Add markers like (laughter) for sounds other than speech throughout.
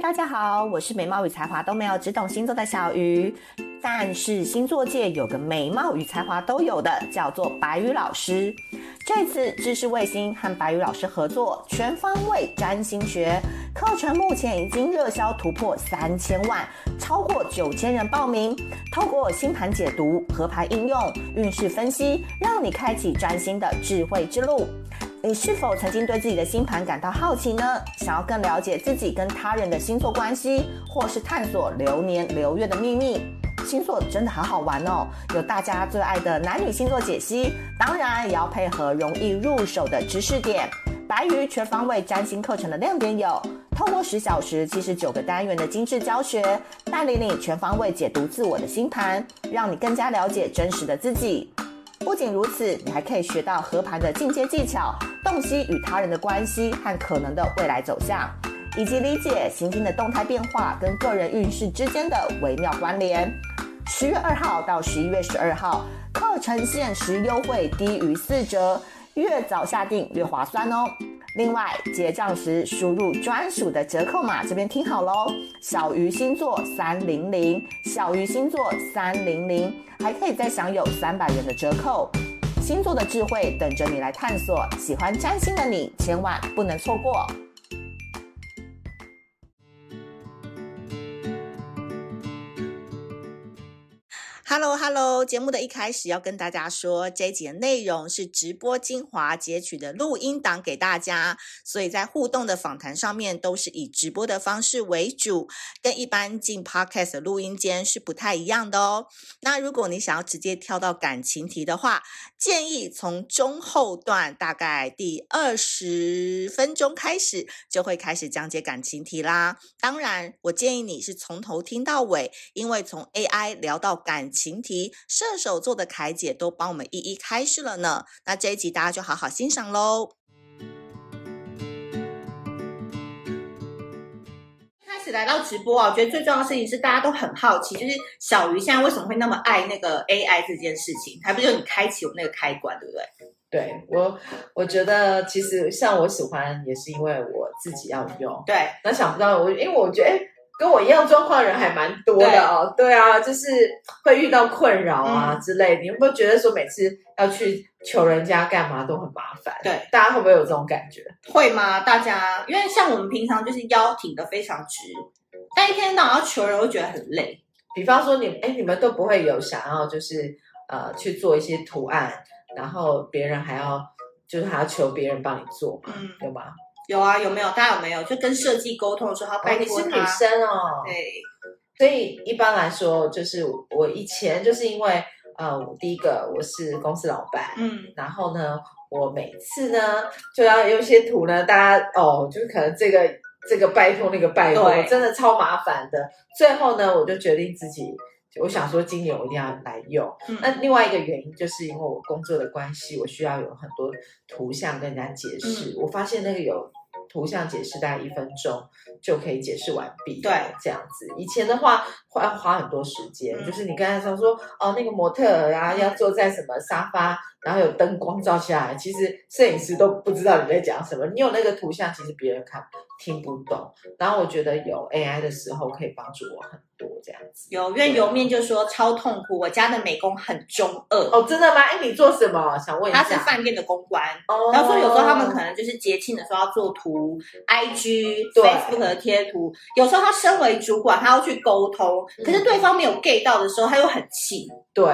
大家好，我是美貌与才华都没有，只懂星座的小鱼。但是星座界有个美貌与才华都有的，叫做白宇老师。这次知识卫星和白宇老师合作全方位占星学课程，目前已经热销突破三千万，超过九千人报名。透过星盘解读、合牌应用、运势分析，让你开启占星的智慧之路。你是否曾经对自己的星盘感到好奇呢？想要更了解自己跟他人的星座关系，或是探索流年流月的秘密？星座真的好好玩哦！有大家最爱的男女星座解析，当然也要配合容易入手的知识点。白鱼全方位占星课程的亮点有：透过十小时七十九个单元的精致教学，带领你全方位解读自我的星盘，让你更加了解真实的自己。不仅如此，你还可以学到和盘的进阶技巧，洞悉与他人的关系和可能的未来走向，以及理解行星的动态变化跟个人运势之间的微妙关联。十月二号到十一月十二号，课程限时优惠低于四折，越早下定越划算哦。另外，结账时输入专属的折扣码，这边听好喽，小鱼星座三零零，小鱼星座三零零，还可以再享有三百元的折扣。星座的智慧等着你来探索，喜欢占星的你千万不能错过。Hello，Hello，节目的一开始要跟大家说，这一集的内容是直播精华截取的录音档给大家，所以在互动的访谈上面都是以直播的方式为主，跟一般进 Podcast 录音间是不太一样的哦。那如果你想要直接跳到感情题的话，建议从中后段大概第二十分钟开始就会开始讲解感情题啦。当然，我建议你是从头听到尾，因为从 AI 聊到感情。情题，射手座的凯姐都帮我们一一开示了呢。那这一集大家就好好欣赏喽。开始来到直播啊，我觉得最重要的事情是大家都很好奇，就是小鱼现在为什么会那么爱那个 AI 这件事情？还不就是你开启我那个开关，对不对？对我，我觉得其实像我喜欢，也是因为我自己要用。对，那想不到我，因为我觉得。跟我一样状况的人还蛮多的哦，对，对啊，就是会遇到困扰啊之类的。嗯、你有没有觉得说每次要去求人家干嘛都很麻烦？对，大家会不会有这种感觉？会吗？大家因为像我们平常就是腰挺的非常直，但一天到晚要求人，会觉得很累。比方说你，哎，你们都不会有想要就是呃去做一些图案，然后别人还要就是还要求别人帮你做嘛，嗯、对吗？有啊，有没有？大家有没有？就跟设计沟通的时候，他拜托他。你是女生哦。对。所以一般来说，就是我以前就是因为呃，第一个我是公司老板，嗯，然后呢，我每次呢就要有一些图呢，大家哦，就是可能这个这个拜托那个拜托，真的超麻烦的。最后呢，我就决定自己。我想说，今年我一定要来用。嗯、那另外一个原因，就是因为我工作的关系，我需要有很多图像跟人家解释。嗯、我发现那个有图像解释，大概一分钟就可以解释完毕。对，这样子。以前的话，会要花很多时间。嗯、就是你刚才说说，哦，那个模特儿啊，要坐在什么沙发，然后有灯光照下来，其实摄影师都不知道你在讲什么。你有那个图像，其实别人看听不懂。然后我觉得有 AI 的时候，可以帮助我很多这样子。有，因为油面就说超痛苦，我家的美工很中二。哦，真的吗？哎，你做什么？想问一下。他是饭店的公关。哦。然后说有时候他们可能就是节庆的时候要做图，IG、对 Facebook 的贴图。有时候他身为主管，他要去沟通，可是对方没有 get 到的时候，他又很气。对。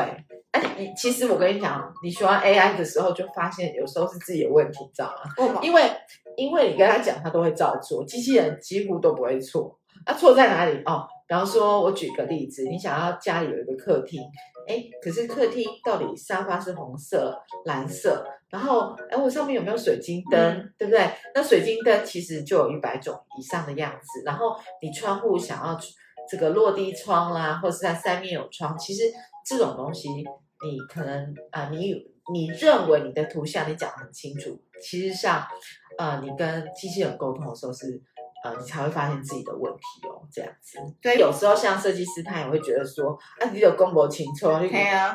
哎，你其实我跟你讲，你喜欢 AI 的时候，就发现有时候是自己的问题，知道吗？哦。因为因为你跟他讲，他都会照做，机器人几乎都不会错。那错在哪里？哦。比方说，我举个例子，你想要家里有一个客厅，哎，可是客厅到底沙发是红色、蓝色，然后，哎，我上面有没有水晶灯，嗯、对不对？那水晶灯其实就有一百种以上的样子，然后你窗户想要这个落地窗啦，或者是它三面有窗，其实这种东西你可能啊、呃，你你认为你的图像你讲得很清楚，其实上，呃，你跟机器人沟通的时候是。呃，你才会发现自己的问题哦，这样子。对，有时候像设计师，他也会觉得说，啊，你有公婆情错，你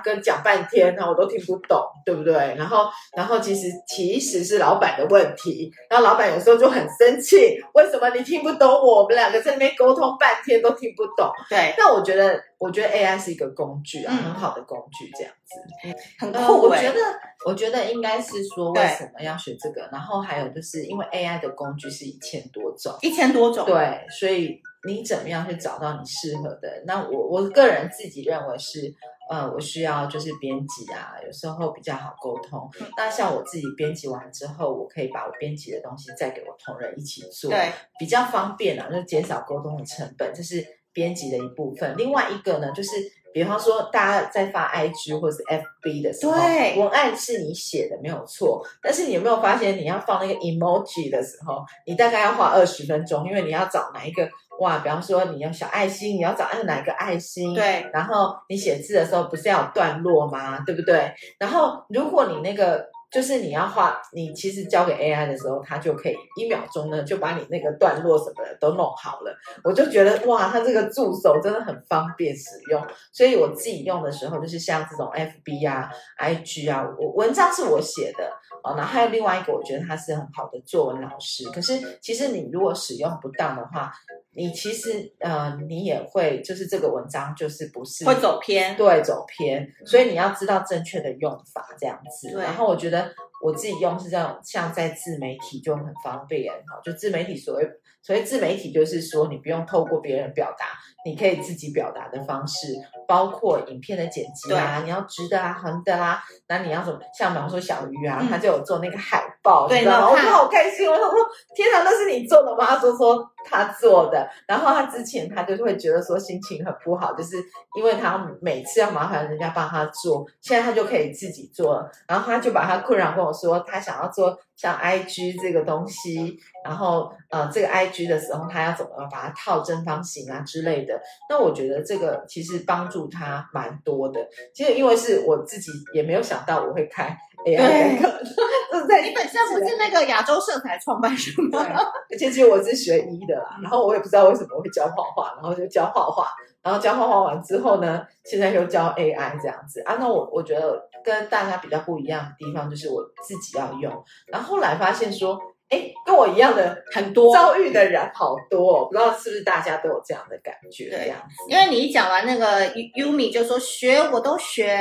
跟讲半天，呢我都听不懂，对不对？然后，然后其实其实是老板的问题，然后老板有时候就很生气，为什么你听不懂我？我们两个在那边沟通半天都听不懂。对，那我觉得，我觉得 AI 是一个工具啊，嗯、很好的工具，这样子，很酷、欸呃。我觉得，我觉得应该是说，为什么要学这个？然后还有就是因为 AI 的工具是一千多种，一千多种，对，所以你怎么样去找到你适合的？那我我个人自己认为是，呃，我需要就是编辑啊，有时候比较好沟通。嗯、那像我自己编辑完之后，我可以把我编辑的东西再给我同仁一起做，对，比较方便啊，就减少沟通的成本，这是编辑的一部分。另外一个呢，就是。比方说，大家在发 IG 或者是 FB 的时候，对，文案是你写的没有错，但是你有没有发现，你要放那个 emoji 的时候，你大概要花二十分钟，因为你要找哪一个哇？比方说，你要小爱心，你要找按哪一个爱心？对。然后你写字的时候不是要有段落吗？对不对？然后如果你那个。就是你要画，你其实交给 AI 的时候，它就可以一秒钟呢就把你那个段落什么的都弄好了。我就觉得哇，它这个助手真的很方便使用。所以我自己用的时候，就是像这种 FB 啊、IG 啊，我文章是我写的哦。然后还有另外一个，我觉得他是很好的作文老师。可是其实你如果使用不当的话，你其实呃，你也会就是这个文章就是不是会走偏，对，走偏。所以你要知道正确的用法这样子。对然后我觉得。我自己用是这样，像在自媒体就很方便哈，就自媒体所谓所谓自媒体就是说你不用透过别人表达，你可以自己表达的方式，包括影片的剪辑啊，你要直的啊、横的啊，那你要怎么？像比方说小鱼啊，嗯、他就有做那个海报，对，你知道吗？我就好开心，我说天哪，那是你做的吗？他说说他做的，然后他之前他就会觉得说心情很不好，就是因为他每次要麻烦人家帮他做，现在他就可以自己做了，然后他就把他困扰跟我说，他想要做。像 IG 这个东西，然后呃，这个 IG 的时候，他要怎么把它套正方形啊之类的？那我觉得这个其实帮助他蛮多的。其实因为是我自己也没有想到我会开 AI 课，(laughs) 对，你本身不是那个亚洲色彩创办人吗？而且其实我是学医的啦，然后我也不知道为什么会教画画，然后就教画画。然后教画画完之后呢，现在又教 AI 这样子啊。那我我觉得跟大家比较不一样的地方就是我自己要用。然后后来发现说。哎，跟我一样的 (laughs) 很多遭遇的人好多，哦，不知道是不是大家都有这样的感觉？这样子，因为你一讲完那个 Yumi 就说学我都学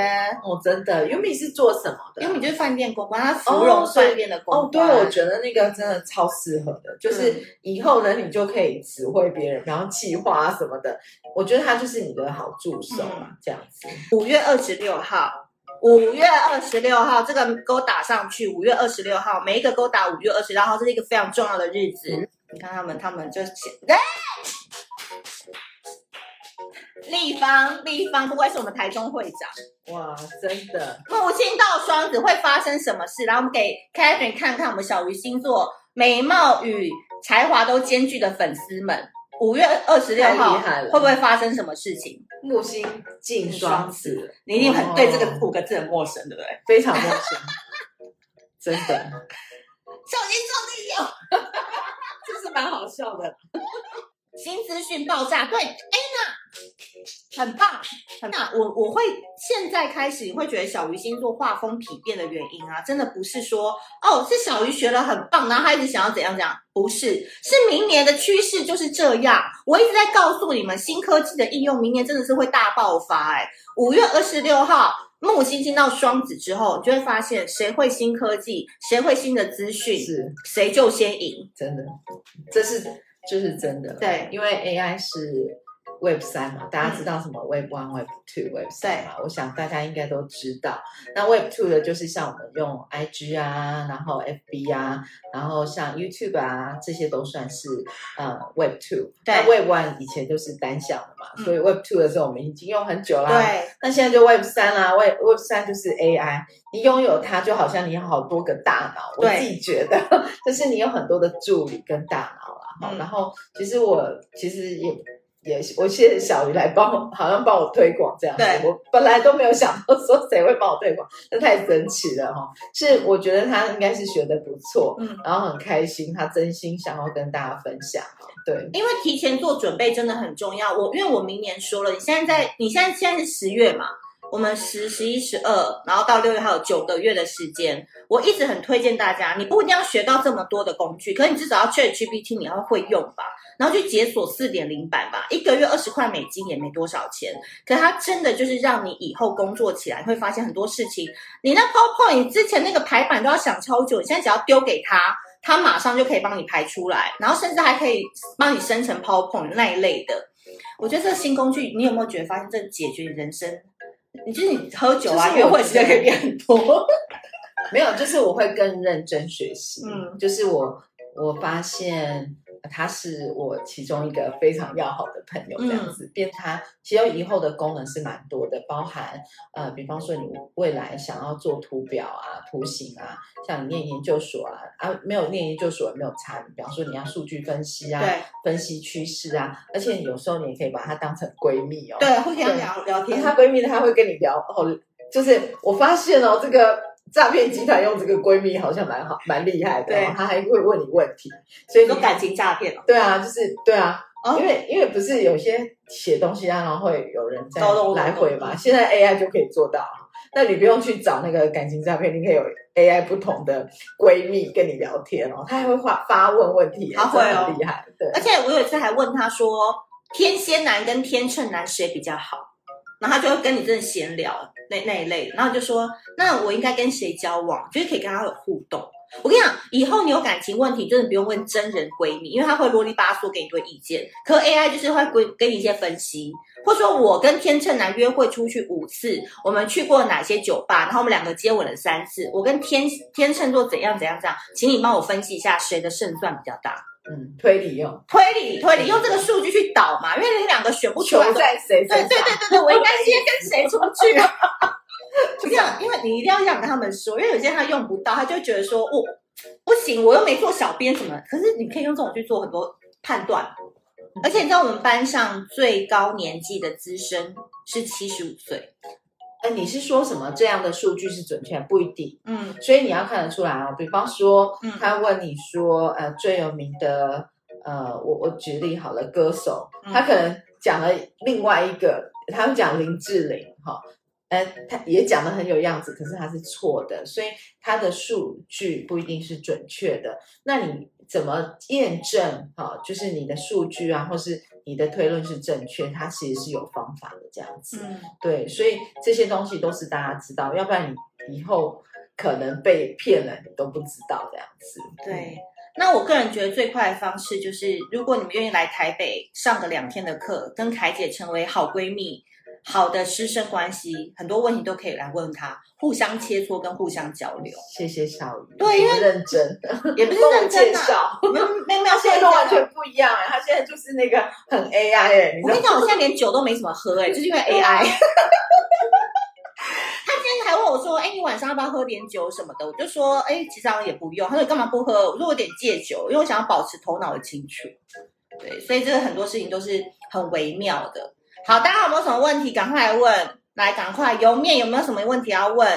哦，真的。Yumi 是做什么的？Yumi 就是饭店公关，他芙蓉饭店的公关。哦，对，我觉得那个真的超适合的，就是以后呢，你就可以指挥别人，然后计划啊什么的。我觉得他就是你的好助手嘛，嗯、这样子。五月二十六号。五月二十六号，这个勾打上去。五月二十六号，每一个勾打五月二十六号，这是一个非常重要的日子。嗯、你看他们，他们就写，哎，立方，立方，不愧是我们台中会长。哇，真的。木星到双子会发生什么事？然后我们给 Catherine 看看我们小鱼星座美貌与才华都兼具的粉丝们。五月二十六号会不会发生什么事情？木星进双子，你一定很对这个五个字很陌生，对不对？非常陌生，(laughs) 真的。小心注意哦，(laughs) 这是蛮好笑的。新资讯爆炸，对，Anna，很棒，很棒。我我会现在开始，你会觉得小鱼星座画风丕变的原因啊，真的不是说哦，是小鱼学了很棒，然后他一直想要怎样怎样，不是，是明年的趋势就是这样。我一直在告诉你们，新科技的应用，明年真的是会大爆发。哎，五月二十六号，木星进到双子之后，你就会发现谁会新科技，谁会新的资讯，是谁就先赢，真的，这是。就是真的，对，因为 AI 是 Web 三嘛，大家知道什么 Web One、Web Two、Web 三嘛？我想大家应该都知道。那 Web Two 的就是像我们用 IG 啊，然后 FB 啊，然后像 YouTube 啊，这些都算是呃 Web Two。对，Web One 以前就是单向的嘛，所以 Web Two 的时候我们已经用很久啦。对，那现在就 Web 三啦，Web Web 三就是 AI，你拥有它就好像你有好多个大脑。我自己觉得，(laughs) 就是你有很多的助理跟大脑。好，然后其实我其实也也我谢谢小鱼来帮我，好像帮我推广这样子。对，我本来都没有想到说谁会帮我推广，这太神奇了哈！是我觉得他应该是学的不错，嗯，然后很开心，他真心想要跟大家分享。对，因为提前做准备真的很重要。我因为我明年说了，你现在在你现在现在是十月嘛。我们十、十一、十二，然后到六月还有九个月的时间。我一直很推荐大家，你不一定要学到这么多的工具，可你至少要 ChatGPT，你要会用吧，然后去解锁四点零版吧。一个月二十块美金也没多少钱，可它真的就是让你以后工作起来会发现很多事情。你那 PowerPoint 之前那个排版都要想超久，你现在只要丢给他，他马上就可以帮你排出来，然后甚至还可以帮你生成 PowerPoint 那一类的。我觉得这个新工具，你有没有觉得发现这解决你人生？你就是你喝酒啊，约会时间可以变很多。没有，就是我会更认真学习。嗯，就是我我发现他是我其中一个非常要好的朋友，这样子。变、嗯、他其实以后的功能是蛮多的，包含呃，比方说你未来想要做图表啊、图形啊，像你念研究所啊，啊没有念研究所也没有差。比方说你要数据分析啊，对，分析趋势啊，而且有时候你也可以把她当成闺蜜哦。对，会跟她聊聊天。她闺蜜她会跟你聊哦，就是我发现哦这个。诈骗集团用这个闺蜜好像蛮好，蛮厉害的。对，他还会问你问题，所以你说感情诈骗哦。对啊，就是对啊，哦、因为因为不是有些写东西啊，然后会有人在来回嘛。现在 AI 就可以做到，那你不用去找那个感情诈骗，你可以有 AI 不同的闺蜜跟你聊天哦，他还会发发问问题，他会很厉害。对，而且我有一次还问他说，天蝎男跟天秤男谁比较好？然后他就会跟你真的闲聊。那那一类，然后就说，那我应该跟谁交往？就是可以跟他有互动。我跟你讲，以后你有感情问题，真的不用问真人闺蜜，因为她会啰里吧嗦给你一堆意见。可 AI 就是会给给你一些分析，或者说我跟天秤男约会出去五次，我们去过哪些酒吧，然后我们两个接吻了三次。我跟天天秤座怎样怎样怎样，请你帮我分析一下谁的胜算比较大。嗯，推理用推理推理用这个数据去导嘛，因为你两个选不出来，在谁？对对对对对，我应该先跟谁出去？(laughs) (laughs) (laughs) 就这样，因为你一定要这样跟他们说，因为有些他用不到，他就觉得说，我、哦、不行，我又没做小编什么。可是你可以用这种去做很多判断，而且你知道我们班上最高年纪的资深是七十五岁。哎，你是说什么？这样的数据是准确？不一定。嗯，所以你要看得出来哦。比方说，他问你说，呃，最有名的，呃，我我举例好了，歌手，他可能讲了另外一个，他们讲林志玲，哈、哦。呃，他也讲的很有样子，可是他是错的，所以他的数据不一定是准确的。那你怎么验证？哈，就是你的数据啊，或是你的推论是正确，它其实是有方法的，这样子。嗯，对，所以这些东西都是大家知道，要不然你以后可能被骗了，你都不知道这样子。对，那我个人觉得最快的方式就是，如果你们愿意来台北上个两天的课，跟凯姐成为好闺蜜。好的师生关系，很多问题都可以来问他，互相切磋跟互相交流。谢谢小鱼，对，因为认真，也不是认真介绍，没有没有，现在都完全不一样哎，他现在就是那个很 AI 哎，我跟你讲，我现在连酒都没怎么喝哎，就是因为 (laughs) AI。他今天还问我说，哎，你晚上要不要喝点酒什么的？我就说，哎，其实好像也不用。他说，干嘛不喝？我说，我有点戒酒，因为我想要保持头脑的清楚。对，所以这个很多事情都是很微妙的。好，大家有没有什么问题？赶快来问，来，赶快油面有没有什么问题要问？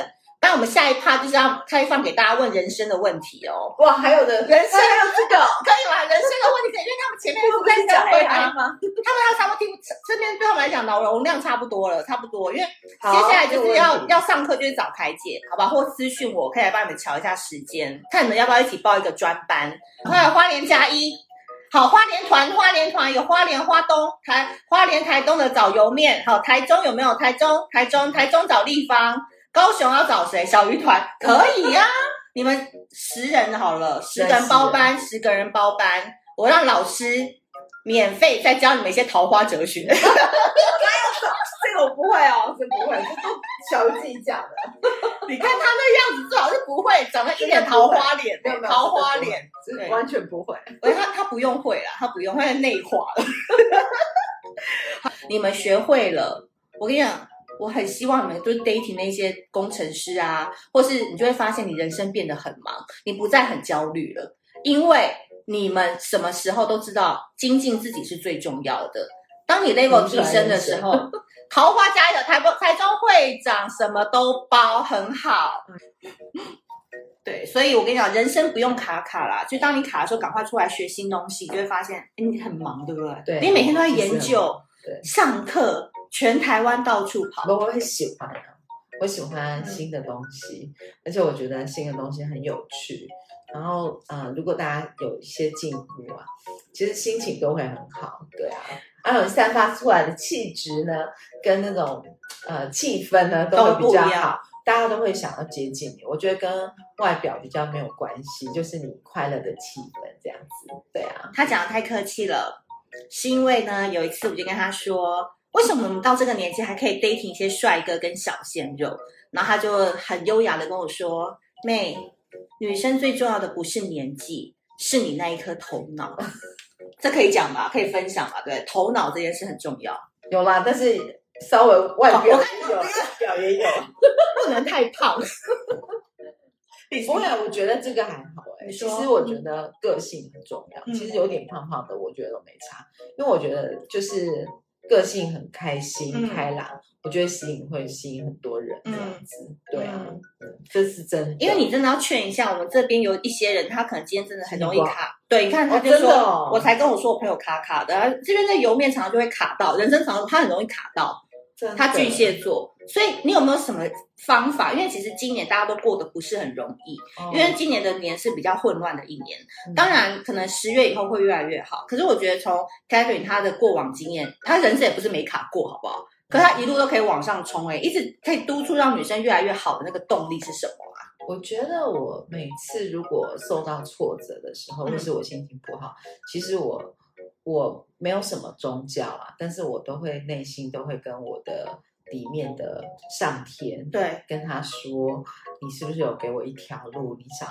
那我们下一趴就是要开放给大家问人生的问题哦。哇，还有的人生还有这个可以吗？人生的问题因为他们前面不是在讲回答吗？(laughs) 他们要差不多听，这边对他们来讲脑容量差不多了，差不多。因为接下来就是要要上课，就是找凯姐，好吧？或私讯我，可以来帮你们瞧一下时间，看你们要不要一起报一个专班。还有花莲加一。好，花莲团，花莲团有花莲、花东、台花莲、台东的找油面。好，台中有没有？台中、台中、台中找立方。高雄要找谁？小鱼团可以呀、啊。你们十人好了，十个人包班，十个人包班。我让老师免费再教你们一些桃花哲学。(laughs) 这个我不会哦，这不会，这都小鱼自己讲的。(laughs) 你看他那样子，最好是不会长得一脸桃花脸，对，桃花脸，对，完全不会。(laughs) 而他他不用会啦，他不用，他内化了。(laughs) 你们学会了，我跟你讲，我很希望你们就是 dating 那些工程师啊，或是你就会发现你人生变得很忙，你不再很焦虑了，因为你们什么时候都知道精进自己是最重要的。当你 level 提升的时候，(laughs) 桃花加一的台台中会长什么都包很好。对，所以我跟你讲，人生不用卡卡啦。就当你卡的时候，赶快出来学新东西，就会发现，哎你很忙，对不对？对，你每天都在研究，对，上课，全台湾到处跑。我很喜欢啊，我喜欢新的东西，嗯、而且我觉得新的东西很有趣。然后，呃，如果大家有一些进步啊，其实心情都会很好。对啊，然后散发出来的气质呢，跟那种呃气氛呢，都会比较好。大家都会想要接近你，我觉得跟外表比较没有关系，就是你快乐的气氛这样子。对啊，他讲的太客气了，是因为呢，有一次我就跟他说，为什么我们到这个年纪还可以 dating 一些帅哥跟小鲜肉？然后他就很优雅的跟我说，妹，女生最重要的不是年纪，是你那一颗头脑。(laughs) 这可以讲吧？可以分享吧？对，头脑这件事很重要。有啦，但是。稍微外表有，外表也有，不能太胖。(laughs) 不会，我觉得这个还好哎、欸。其实我觉得个性很重要。嗯、其实有点胖胖的，我觉得都没差，因为我觉得就是个性很开心、嗯、开朗，我觉得吸引会吸引很多人这样子。嗯、对啊，这是真的。因为你真的要劝一下，我们这边有一些人，他可能今天真的很容易卡。对，你看他就说，哦哦、我才跟我说我朋友卡卡的，这边的油面常常就会卡到，人生常常他很容易卡到。他巨蟹座，所以你有没有什么方法？因为其实今年大家都过得不是很容易，哦、因为今年的年是比较混乱的一年。嗯、当然，可能十月以后会越来越好。可是我觉得从 Catherine 她的过往经验，她人生也不是没卡过，好不好？可是她一路都可以往上冲，哎，一直可以督促让女生越来越好的那个动力是什么啊？我觉得我每次如果受到挫折的时候，或是我心情不好，嗯、其实我。我没有什么宗教啊，但是我都会内心都会跟我的里面的上天对跟他说，你是不是有给我一条路？你想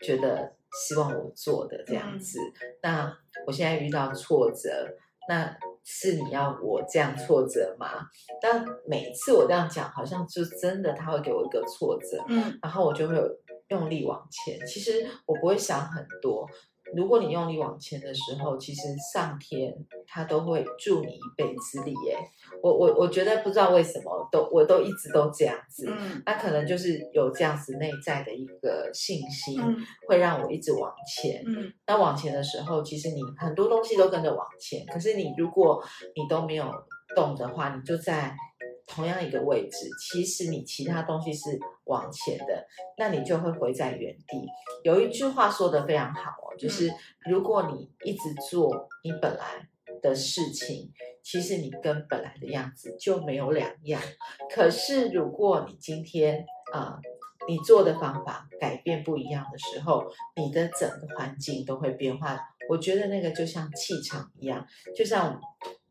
觉得希望我做的这样子？嗯、那我现在遇到挫折，那是你要我这样挫折吗？但每次我这样讲，好像就真的他会给我一个挫折，嗯，然后我就会用力往前。其实我不会想很多。如果你用力往前的时候，其实上天他都会助你一臂之力耶。我我我觉得不知道为什么都我都一直都这样子，嗯，那可能就是有这样子内在的一个信心，会让我一直往前。嗯，那往前的时候，其实你很多东西都跟着往前，可是你如果你都没有动的话，你就在。同样一个位置，其实你其他东西是往前的，那你就会回在原地。有一句话说得非常好哦，就是如果你一直做你本来的事情，其实你跟本来的样子就没有两样。可是如果你今天啊，呃，你做的方法改变不一样的时候，你的整个环境都会变化。我觉得那个就像气场一样，就像。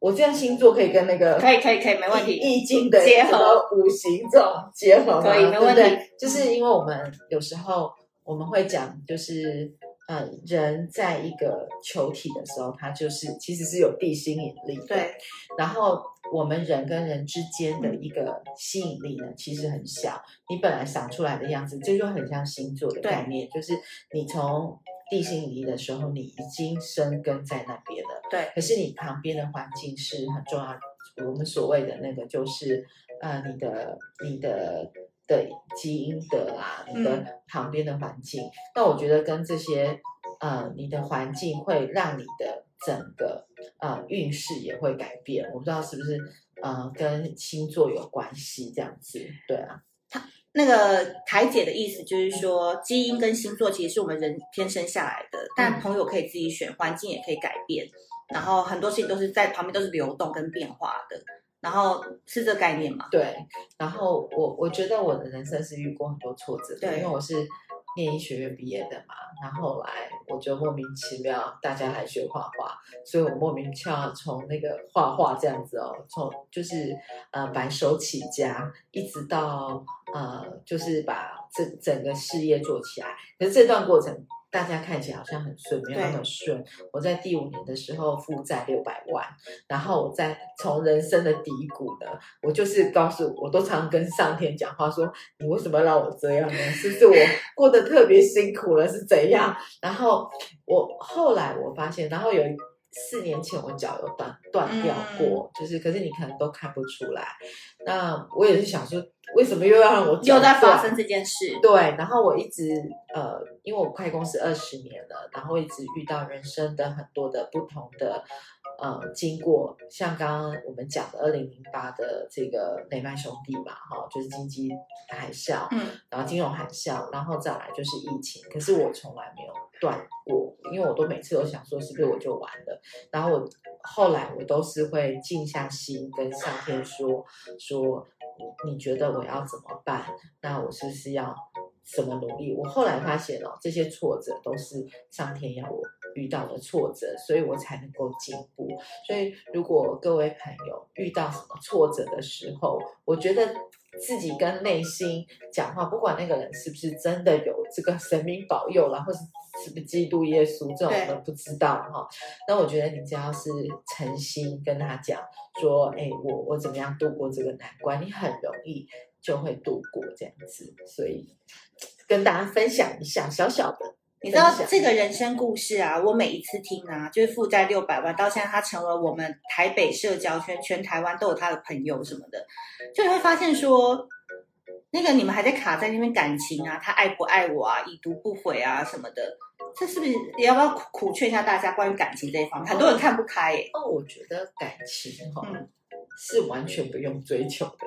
我这样星座可以跟那个可以可以可以没问题，易经的结合五行这种结合可以没问题。对，就是因为我们有时候我们会讲，就是呃，人在一个球体的时候，它就是其实是有地心引力的。对。然后我们人跟人之间的一个吸引力呢，其实很小。你本来想出来的样子，这就很像星座的概念，就是你从。地心引力的时候，你已经生根在那边了。对。可是你旁边的环境是很重要的。我们所谓的那个，就是呃，你的、你的的基因的啊，你的旁边的环境。嗯、那我觉得跟这些呃，你的环境会让你的整个呃运势也会改变。我不知道是不是呃跟星座有关系这样子？对啊。那个台姐的意思就是说，基因跟星座其实是我们人天生下来的，但朋友可以自己选，环境也可以改变，然后很多事情都是在旁边都是流动跟变化的，然后是这个概念嘛？对，然后我我觉得我的人生是遇过很多挫折的，对，因为我是。念医学院毕业的嘛，然后来我就莫名其妙大家来学画画，所以我莫名其妙从那个画画这样子哦，从就是呃白手起家，一直到呃就是把这整个事业做起来，可是这段过程。大家看起来好像很顺，没有那么顺。我在第五年的时候负债六百万，然后我在从人生的低谷呢，我就是告诉我，我都常跟上天讲话说，你为什么让我这样呢？是不是我 (laughs) 过得特别辛苦了？是怎样？然后我后来我发现，然后有四年前我脚有断断掉过，嗯、就是可是你可能都看不出来。那我也是想说，为什么又要让我又在发生这件事？对，然后我一直呃，因为我开公司二十年了，然后一直遇到人生的很多的不同的。呃，经过像刚刚我们讲的二零零八的这个雷曼兄弟嘛，哈，就是经济海啸，嗯，然后金融海啸，然后再来就是疫情。可是我从来没有断过，因为我都每次都想说，是不是我就完了？然后我后来我都是会静下心跟上天说说，你觉得我要怎么办？那我是不是要怎么努力？我后来发现哦，这些挫折都是上天要我。遇到了挫折，所以我才能够进步。所以，如果各位朋友遇到什么挫折的时候，我觉得自己跟内心讲话，不管那个人是不是真的有这个神明保佑啦，或是是不是基督耶稣，这种我们不知道哈。那我觉得你只要是诚心跟他讲说，哎，我我怎么样度过这个难关，你很容易就会度过这样子。所以跟大家分享一下小小的。你知道这个人生故事啊，我每一次听啊，就是负债六百万，到现在他成为我们台北社交圈，全台湾都有他的朋友什么的，就你会发现说，那个你们还在卡在那边感情啊，他爱不爱我啊，已读不回啊什么的，这是不是也要不要苦苦劝一下大家关于感情这一方面？很多人看不开耶。哦，我觉得感情哈、嗯、是完全不用追求的。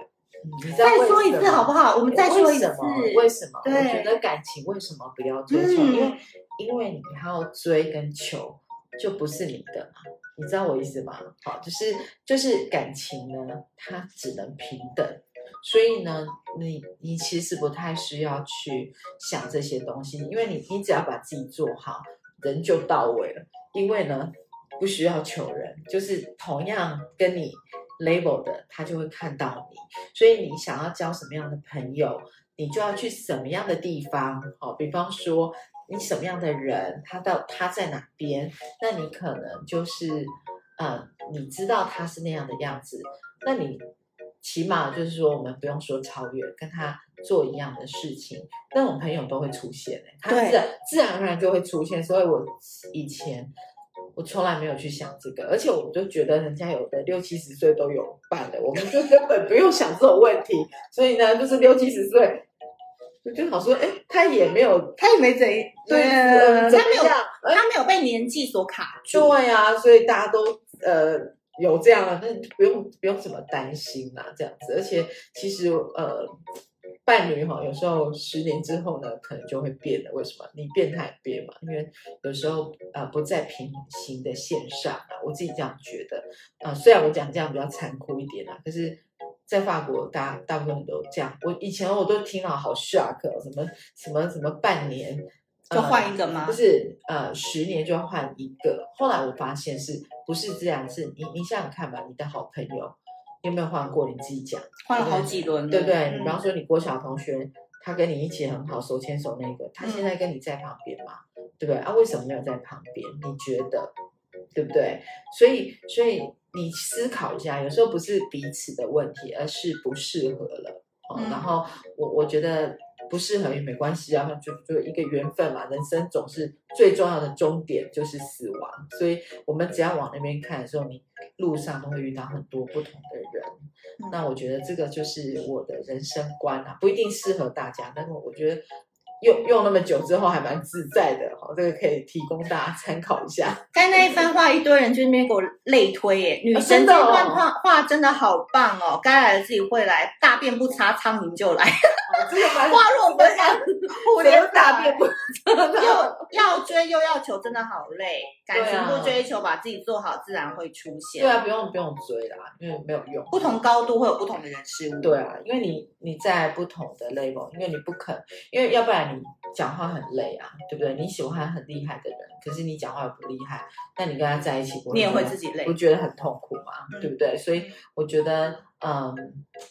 你再说一次好不好？我们再说一次。为什么？对我觉得感情为什么不要追求？嗯、因为因为你还要追跟求，就不是你的嘛。你知道我意思吗？好，就是就是感情呢，它只能平等。所以呢，你你其实不太需要去想这些东西，因为你你只要把自己做好，人就到位了。因为呢，不需要求人，就是同样跟你。Label 的，他就会看到你，所以你想要交什么样的朋友，你就要去什么样的地方。好，比方说你什么样的人，他到他在哪边，那你可能就是，呃，你知道他是那样的样子，那你起码就是说，我们不用说超越，跟他做一样的事情，那种朋友都会出现，他自然自然而然就会出现。所以我以前。我从来没有去想这个，而且我就觉得人家有的六七十岁都有伴的，我们就根本不用想这种问题。所以呢，就是六七十岁，就就好说，哎，他也没有，他也没怎样，对啊，他没有，他没有被年纪所卡住。对啊，所以大家都呃有这样的，那不用不用怎么担心啦，这样子。而且其实呃。伴侣哈，有时候十年之后呢，可能就会变了。为什么？你变他也变嘛。因为有时候啊、呃，不在平行的线上啊。我自己这样觉得啊、呃。虽然我讲这样比较残酷一点啊，可是，在法国大大部分都这样。我以前我都听到好 shock，什么什么什么半年就换一个吗？不是，呃，十年就要换一个。后来我发现是不是这样？是你你想想看吧，你的好朋友。有没有换过？你自己讲。换了好几轮，对不对？你比方说，你国小同学，他跟你一起很好，手牵手那个，他现在跟你在旁边嘛？对不对？啊，为什么没有在旁边？你觉得对不对？所以，所以你思考一下，有时候不是彼此的问题，而是不适合了。嗯，然后我我觉得。不适合也没关系啊，就就一个缘分嘛。人生总是最重要的终点就是死亡，所以我们只要往那边看的时候，你路上都会遇到很多不同的人。那我觉得这个就是我的人生观啊，不一定适合大家，但是我觉得。用用那么久之后还蛮自在的，好，这个可以提供大家参考一下。刚那一番话，一堆人就那边给我类推耶，女生这段话话真的好棒哦，该来的自己会来，大便不擦苍蝇就来。(laughs) 花若不香，(laughs) 蝴蝶大便不又要追又要求，真的好累。感情不追求，把自己做好，自然会出现。对啊，不用不用追啦，因为没有用。不同高度会有不同的人事物。对啊，因为你你在不同的 level，因为你不肯，因为要不然。你讲话很累啊，对不对？你喜欢很厉害的人，可是你讲话又不厉害，那你跟他在一起，你也会自己累，不觉得很痛苦吗？嗯、对不对？所以我觉得，嗯，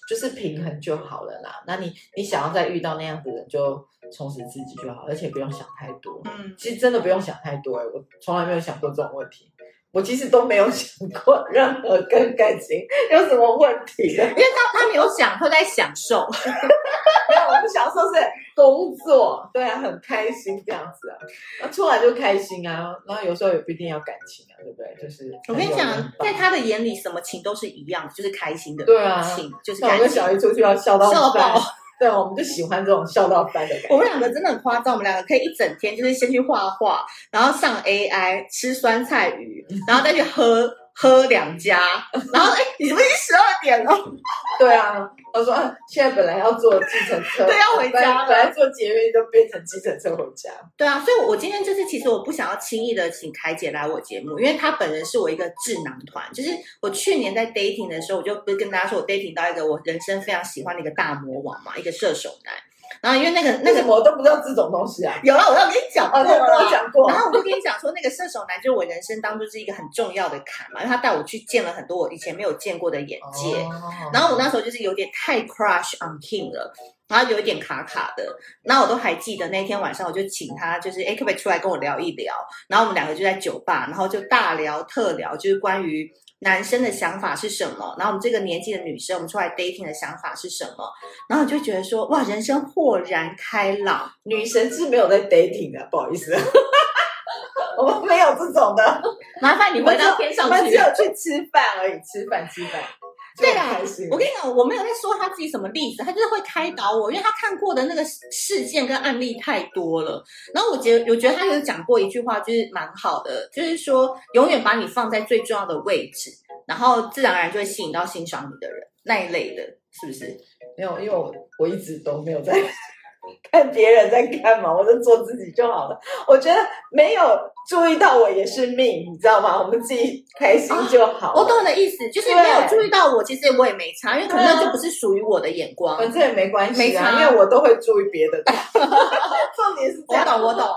就是平衡就好了啦。那你你想要再遇到那样子的人，就充实自己就好，而且不用想太多。嗯，其实真的不用想太多，我从来没有想过这种问题。我其实都没有 (laughs) 想过任何跟感情有什么问题的，因为他他没有想，他在享受。(laughs) 没有，我不享受是工作，对啊，很开心这样子啊，那出来就开心啊，然后有时候也不一定要感情啊，对不对？就是我跟你讲，在他的眼里，什么情都是一样，就是开心的，对啊，情就是感情。我跟小姨出去要笑到笑爆。对，我们就喜欢这种笑到翻的感觉。我们两个真的很夸张，我们两个可以一整天就是先去画画，然后上 AI 吃酸菜鱼，然后再去喝。喝两家，然后哎，(laughs) 你怎么已经十二点了？对啊，我说现在本来要坐计程车，(laughs) 对，要回家了。本来坐捷运都变成计程车回家。对啊，所以，我今天就是其实我不想要轻易的请凯姐来我节目，因为她本人是我一个智囊团。就是我去年在 dating 的时候，我就不是跟大家说我 dating 到一个我人生非常喜欢的一个大魔王嘛，一个射手男。然后因为那个那个我都不知道这种东西啊，有了，我要跟你讲过了，我讲过。然后我就跟你讲说，那个射手男就是我人生当中是一个很重要的坎嘛，因为他带我去见了很多我以前没有见过的眼界。哦、然后我那时候就是有点太 crush on King 了，然后有一点卡卡的。然后我都还记得那天晚上，我就请他就是哎，可不可以出来跟我聊一聊？然后我们两个就在酒吧，然后就大聊特聊，就是关于。男生的想法是什么？然后我们这个年纪的女生，我们出来 dating 的想法是什么？然后你就觉得说，哇，人生豁然开朗。女神是没有在 dating 的，不好意思，(laughs) 我们没有这种的。麻烦你回到天上去，我们只有去吃饭而已，吃饭吃饭。对啊，我跟你讲，我没有在说他自己什么例子，他就是会开导我，因为他看过的那个事件跟案例太多了。然后我觉得，我觉得他有讲过一句话，就是蛮好的，就是说永远把你放在最重要的位置，然后自然而然就会吸引到欣赏你的人那一类的，是不是？没有，因为我我一直都没有在。看别人在干嘛，我就做自己就好了。我觉得没有注意到我也是命，你知道吗？我们自己开心就好。我懂你的意思，就是没有注意到我，其实我也没差，因为可能就不是属于我的眼光。反正也没关系，没差，因为我都会注意别的。(laughs) 重点是这样，我懂，我懂，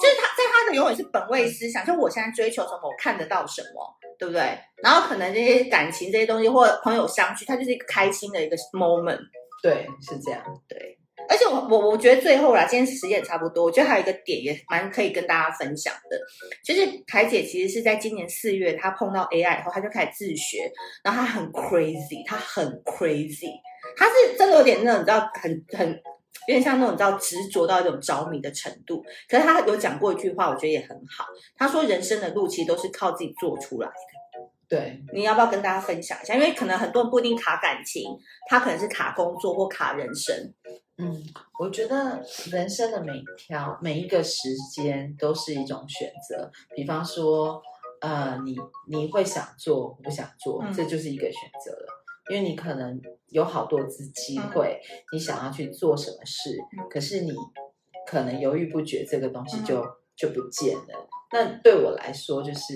就是他在他的永远是本位思想，就我现在追求什么，我看得到什么，对不对？然后可能这些感情这些东西，或者朋友相聚，它就是一个开心的一个 moment。对，是这样，对。而且我我我觉得最后啦，今天时间也差不多，我觉得还有一个点也蛮可以跟大家分享的，就是凯姐其实是在今年四月，她碰到 AI 以后，她就开始自学，然后她很 crazy，她很 crazy，她是真的有点那种你知道很很有点像那种你知道执着到一种着迷的程度。可是她有讲过一句话，我觉得也很好，她说人生的路其实都是靠自己做出来的。对，你要不要跟大家分享一下？因为可能很多人不一定卡感情，他可能是卡工作或卡人生。嗯，我觉得人生的每一条每一个时间都是一种选择。比方说，呃，你你会想做不想做，嗯、这就是一个选择了。因为你可能有好多次机会，嗯、你想要去做什么事，嗯、可是你可能犹豫不决，这个东西就、嗯、就不见了。那对我来说，就是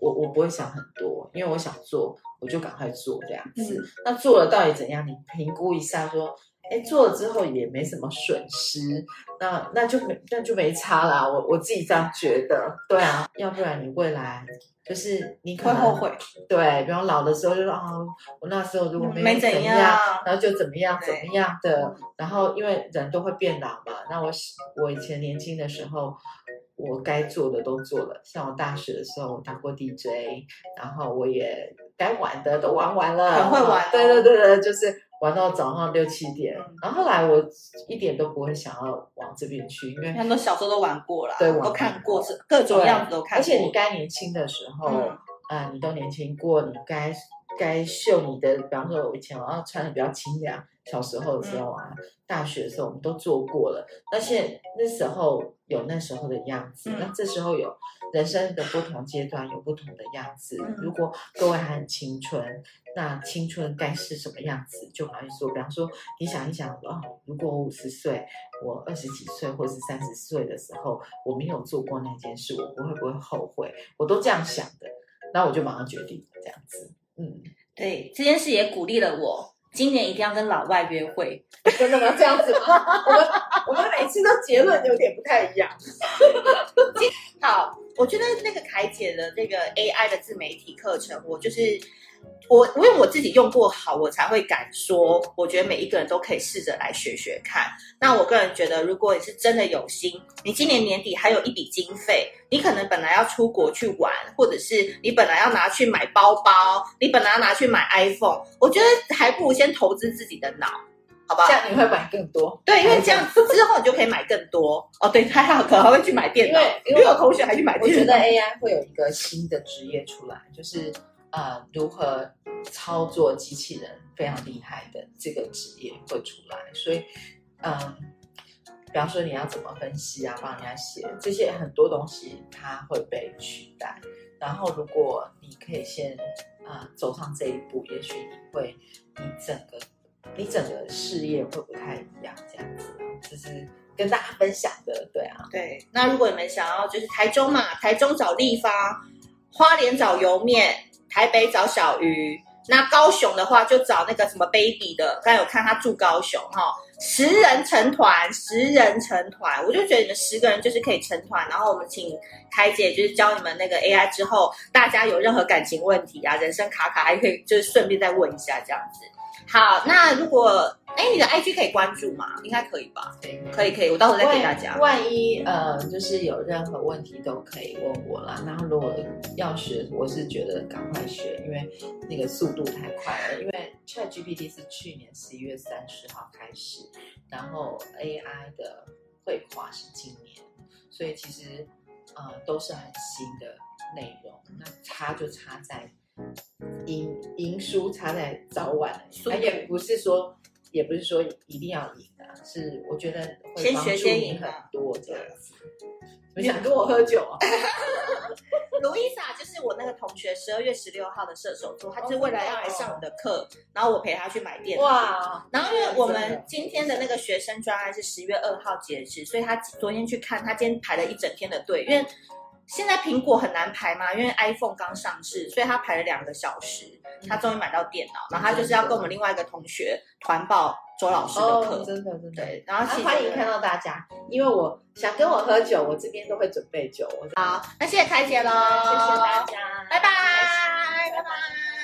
我我不会想很多，因为我想做，我就赶快做这样子。嗯、那做了到底怎样？你评估一下，说，哎，做了之后也没什么损失，那那就没那就没差啦。我我自己这样觉得，对啊，要不然你未来就是你可能会后悔。对，比方老的时候就说啊、哦，我那时候如果没有怎样，没怎样然后就怎么样怎么样的。然后因为人都会变老嘛，那我我以前年轻的时候。我该做的都做了，像我大学的时候，我当过 DJ，然后我也该玩的都玩完了，很会玩。对对对对，就是玩到早上六七点。嗯、然后后来我一点都不会想要往这边去，因为很多小时候都玩过了，对，都看过，是各种样子都看过。而且你该年轻的时候，啊、嗯呃，你都年轻过，你该该秀你的，比方说我以前我要穿的比较清凉。小时候的时候啊，嗯、大学的时候我们都做过了，而且那时候有那时候的样子，嗯、那这时候有人生的不同阶段有不同的样子。嗯、如果各位还很青春，那青春该是什么样子，就好像说，比方说，你想一想，哦，如果我五十岁，我二十几岁或是三十岁的时候，我没有做过那件事，我不会不会后悔？我都这样想的，那我就马上决定这样子。嗯，对，这件事也鼓励了我。今年一定要跟老外约会，真的吗？这样子吗？我们我们每次都结论有点不太一样。(laughs) 好，我觉得那个凯姐的那个 AI 的自媒体课程，我就是我因为我自己用过好，我才会敢说。我觉得每一个人都可以试着来学学看。那我个人觉得，如果你是真的有心，你今年年底还有一笔经费，你可能本来要出国去玩，或者是你本来要拿去买包包，你本来要拿去买 iPhone，我觉得还不如先投资自己的脑，好不好？这样你会买更多。对，因为这样之后你就可以买更多。哦，对，还好，可能还会去买电脑，因为因为我同学还去买电脑。我觉得 AI 会有一个新的职业出来，就是。呃，如何操作机器人非常厉害的这个职业会出来，所以，嗯，比方说你要怎么分析啊，帮人家写这些很多东西，它会被取代。然后，如果你可以先啊、走上这一步，也许你会，你整个你整个事业会不太一样，这样子，就是跟大家分享的，对啊，对。那如果你们想要就是台中嘛，台中找立方，花莲找油面。台北找小鱼，那高雄的话就找那个什么 baby 的，刚才有看他住高雄哈，十人成团，十人成团，我就觉得你们十个人就是可以成团，然后我们请台姐就是教你们那个 AI 之后，大家有任何感情问题啊，人生卡卡还可以就是顺便再问一下这样子。好，那如果哎，你的 IG 可以关注吗？应该可以吧？对，可以可以，我到时候再给大家。万一呃，就是有任何问题都可以问我啦。然后如果要学，我是觉得赶快学，因为那个速度太快了。因为 ChatGPT 是去年十一月三十号开始，然后 AI 的绘画是今年，所以其实呃都是很新的内容。那差就差在。赢赢输差在早晚，而也不是说，也不是说一定要赢啊，是我觉得会帮助你很多这样子。(laughs) 你想跟我喝酒啊？(laughs) 卢伊莎就是我那个同学，十二月十六号的射手座，他就是为了要来上我的课，然后我陪他去买电脑。哇！然后因为我们今天的那个学生专案是十月二号截止，所以他昨天去看，他今天排了一整天的队，因为。现在苹果很难排嘛，因为 iPhone 刚上市，所以他排了两个小时，他终于买到电脑，然后他就是要跟我们另外一个同学团报周老师的课，哦、真的真的。对，然后欢迎看到大家，因为我想跟我喝酒，我这边都会准备酒。好，那谢谢开姐喽，谢谢大家，拜拜，拜拜。